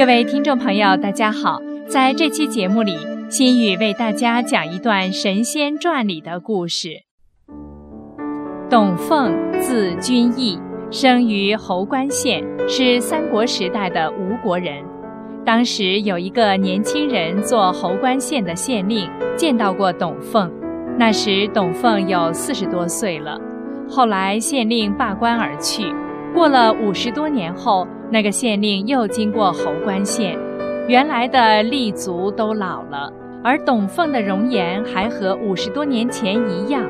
各位听众朋友，大家好！在这期节目里，心雨为大家讲一段神仙传里的故事。董奉，字君义，生于侯官县，是三国时代的吴国人。当时有一个年轻人做侯官县的县令，见到过董奉。那时董奉有四十多岁了。后来县令罢官而去，过了五十多年后。那个县令又经过侯官县，原来的立足都老了，而董凤的容颜还和五十多年前一样。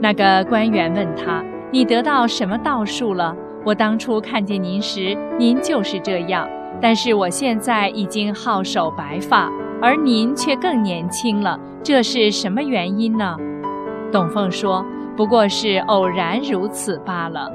那个官员问他：“你得到什么道术了？我当初看见您时，您就是这样，但是我现在已经皓首白发，而您却更年轻了，这是什么原因呢？”董凤说：“不过是偶然如此罢了。”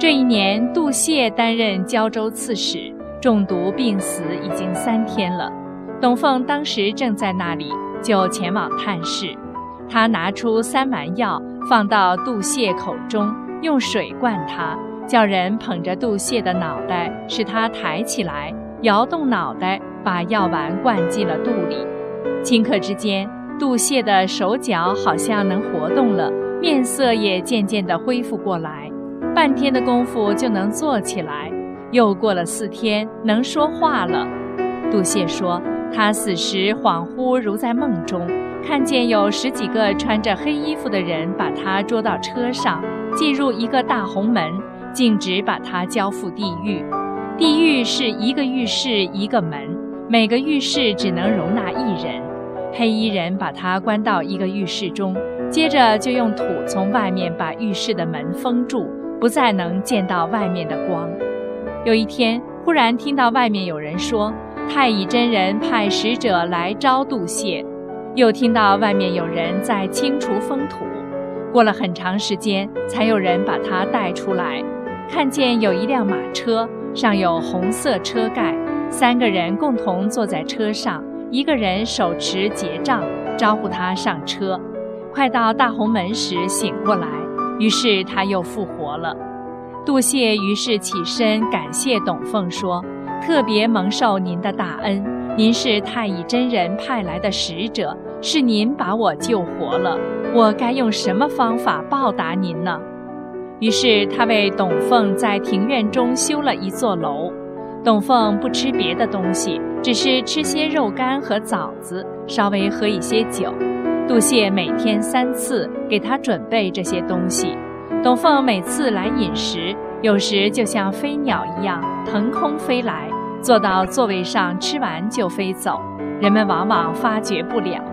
这一年，杜谢担任胶州刺史，中毒病死已经三天了。董凤当时正在那里，就前往探视。他拿出三丸药，放到杜谢口中，用水灌他，叫人捧着杜谢的脑袋，使他抬起来，摇动脑袋，把药丸灌进了肚里。顷刻之间，杜谢的手脚好像能活动了，面色也渐渐地恢复过来。半天的功夫就能坐起来，又过了四天能说话了。杜谢说，他死时恍惚如在梦中，看见有十几个穿着黑衣服的人把他捉到车上，进入一个大红门，径直把他交付地狱。地狱是一个浴室一个门，每个浴室只能容纳一人。黑衣人把他关到一个浴室中，接着就用土从外面把浴室的门封住。不再能见到外面的光。有一天，忽然听到外面有人说：“太乙真人派使者来招度谢。”又听到外面有人在清除风土。过了很长时间，才有人把他带出来。看见有一辆马车，上有红色车盖，三个人共同坐在车上，一个人手持结账，招呼他上车。快到大红门时，醒过来。于是他又复活了，杜谢于是起身感谢董奉说：“特别蒙受您的大恩，您是太乙真人派来的使者，是您把我救活了，我该用什么方法报答您呢？”于是他为董奉在庭院中修了一座楼。董奉不吃别的东西，只是吃些肉干和枣子，稍微喝一些酒。杜谢每天三次给他准备这些东西，董凤每次来饮食，有时就像飞鸟一样腾空飞来，坐到座位上吃完就飞走，人们往往发觉不了。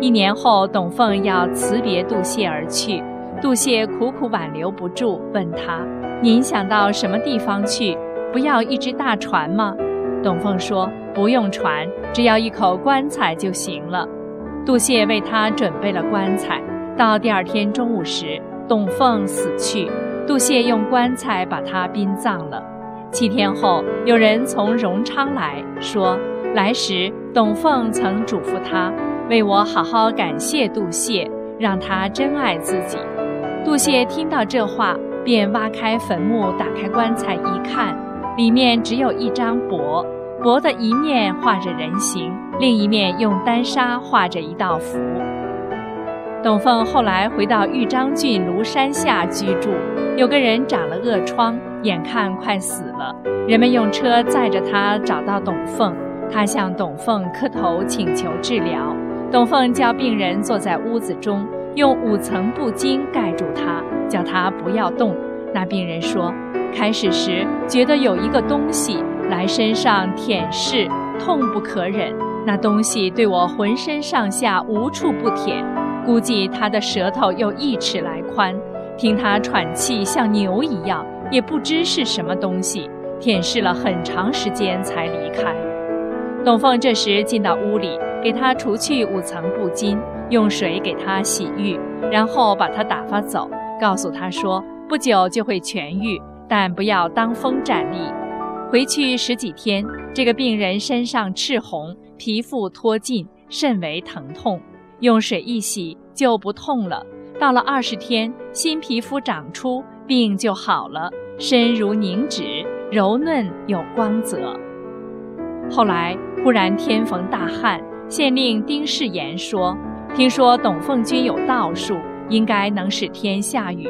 一年后，董凤要辞别杜谢而去，杜谢苦苦挽留不住，问他：“您想到什么地方去？不要一只大船吗？”董凤说：“不用船，只要一口棺材就行了。”杜谢为他准备了棺材。到第二天中午时，董凤死去，杜谢用棺材把他殡葬了。七天后，有人从荣昌来说，来时董凤曾嘱咐他，为我好好感谢杜谢，让他珍爱自己。杜谢听到这话，便挖开坟墓，打开棺材一看，里面只有一张帛。帛的一面画着人形，另一面用丹砂画着一道符。董凤后来回到豫章郡庐山下居住，有个人长了恶疮，眼看快死了，人们用车载着他找到董凤，他向董凤磕头请求治疗。董凤叫病人坐在屋子中，用五层布巾盖住他，叫他不要动。那病人说，开始时觉得有一个东西。来身上舔舐，痛不可忍。那东西对我浑身上下无处不舔，估计他的舌头有一尺来宽。听他喘气像牛一样，也不知是什么东西。舔舐了很长时间才离开。董凤这时进到屋里，给他除去五层布巾，用水给他洗浴，然后把他打发走，告诉他说不久就会痊愈，但不要当风站立。回去十几天，这个病人身上赤红，皮肤脱尽，甚为疼痛。用水一洗就不痛了。到了二十天，新皮肤长出，病就好了，身如凝脂，柔嫩有光泽。后来忽然天逢大旱，县令丁世言说：“听说董凤君有道术，应该能使天下雨。”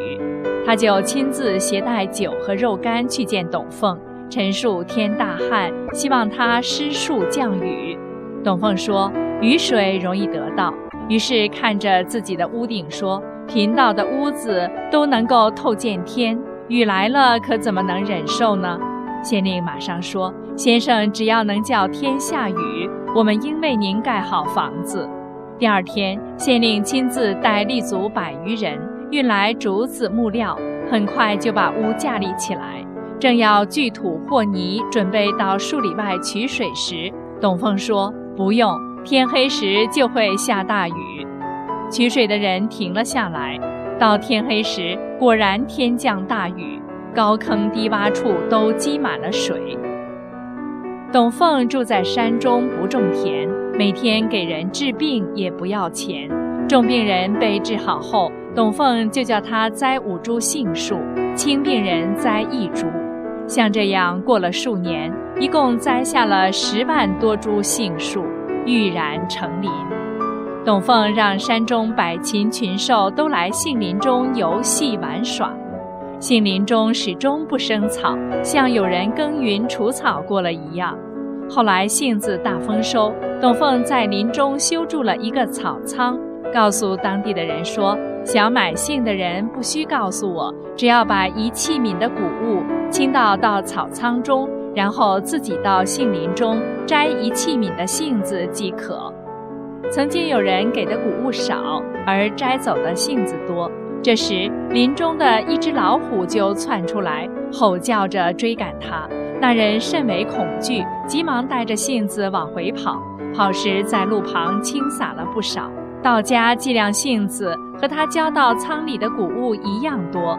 他就亲自携带酒和肉干去见董凤，陈述天大旱，希望他施术降雨。董凤说：“雨水容易得到。”于是看着自己的屋顶说：“贫道的屋子都能够透见天，雨来了可怎么能忍受呢？”县令马上说：“先生只要能叫天下雨，我们应为您盖好房子。”第二天，县令亲自带立足百余人，运来竹子木料，很快就把屋架立起来。正要聚土和泥，准备到数里外取水时，董凤说：“不用，天黑时就会下大雨。”取水的人停了下来。到天黑时，果然天降大雨。高坑低洼处都积满了水。董凤住在山中，不种田，每天给人治病也不要钱。重病人被治好后，董凤就叫他栽五株杏树，轻病人栽一株。像这样过了数年，一共栽下了十万多株杏树，郁然成林。董凤让山中百禽群兽都来杏林中游戏玩耍。杏林中始终不生草，像有人耕耘除草过了一样。后来杏子大丰收，董凤在林中修筑了一个草仓，告诉当地的人说：想买杏的人不需告诉我，只要把一器皿的谷物倾倒到草仓中，然后自己到杏林中摘一器皿的杏子即可。曾经有人给的谷物少，而摘走的杏子多。这时，林中的一只老虎就窜出来，吼叫着追赶他。那人甚为恐惧，急忙带着杏子往回跑。跑时在路旁倾洒了不少。到家计量杏子，和他交到仓里的谷物一样多。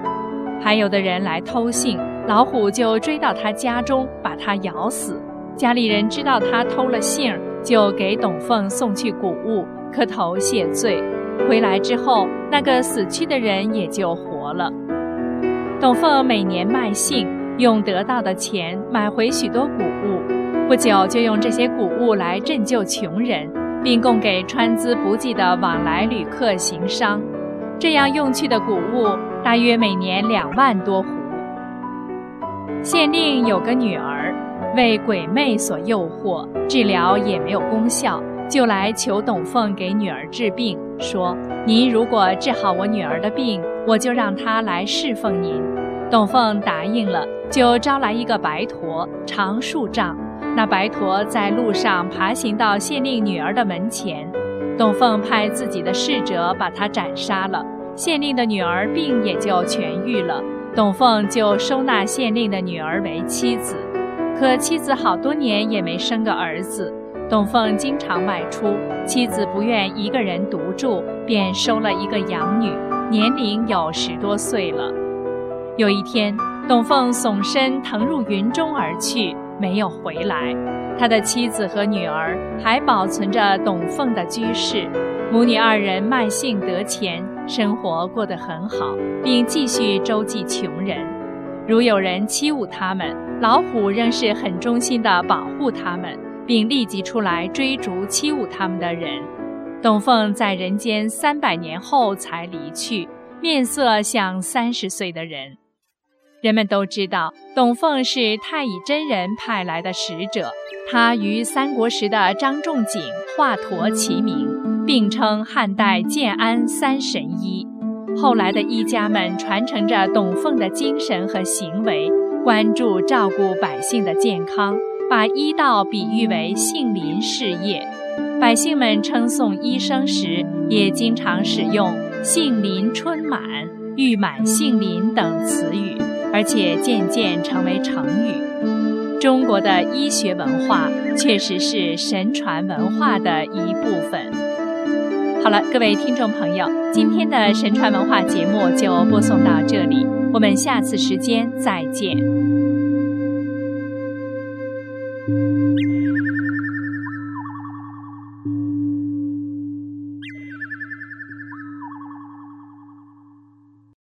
还有的人来偷杏，老虎就追到他家中，把他咬死。家里人知道他偷了杏，就给董凤送去谷物，磕头谢罪。回来之后，那个死去的人也就活了。董凤每年卖杏，用得到的钱买回许多谷物，不久就用这些谷物来赈救穷人，并供给川资不济的往来旅客行商。这样用去的谷物大约每年两万多斛。县令有个女儿，为鬼魅所诱惑，治疗也没有功效。就来求董凤给女儿治病，说：“您如果治好我女儿的病，我就让她来侍奉您。”董凤答应了，就招来一个白驼，长数丈。那白驼在路上爬行到县令女儿的门前，董凤派自己的侍者把他斩杀了。县令的女儿病也就痊愈了，董凤就收纳县令的女儿为妻子。可妻子好多年也没生个儿子。董凤经常外出，妻子不愿一个人独住，便收了一个养女，年龄有十多岁了。有一天，董凤耸身腾入云中而去，没有回来。他的妻子和女儿还保存着董凤的居室，母女二人卖杏得钱，生活过得很好，并继续周济穷人。如有人欺侮他们，老虎仍是很忠心地保护他们。并立即出来追逐欺侮他们的人。董凤在人间三百年后才离去，面色像三十岁的人。人们都知道，董凤是太乙真人派来的使者。他与三国时的张仲景、华佗齐名，并称汉代建安三神医。后来的医家们传承着董凤的精神和行为，关注照顾百姓的健康。把医道比喻为杏林事业，百姓们称颂医生时，也经常使用“杏林春满”“玉满杏林”等词语，而且渐渐成为成语。中国的医学文化确实是神传文化的一部分。好了，各位听众朋友，今天的神传文化节目就播送到这里，我们下次时间再见。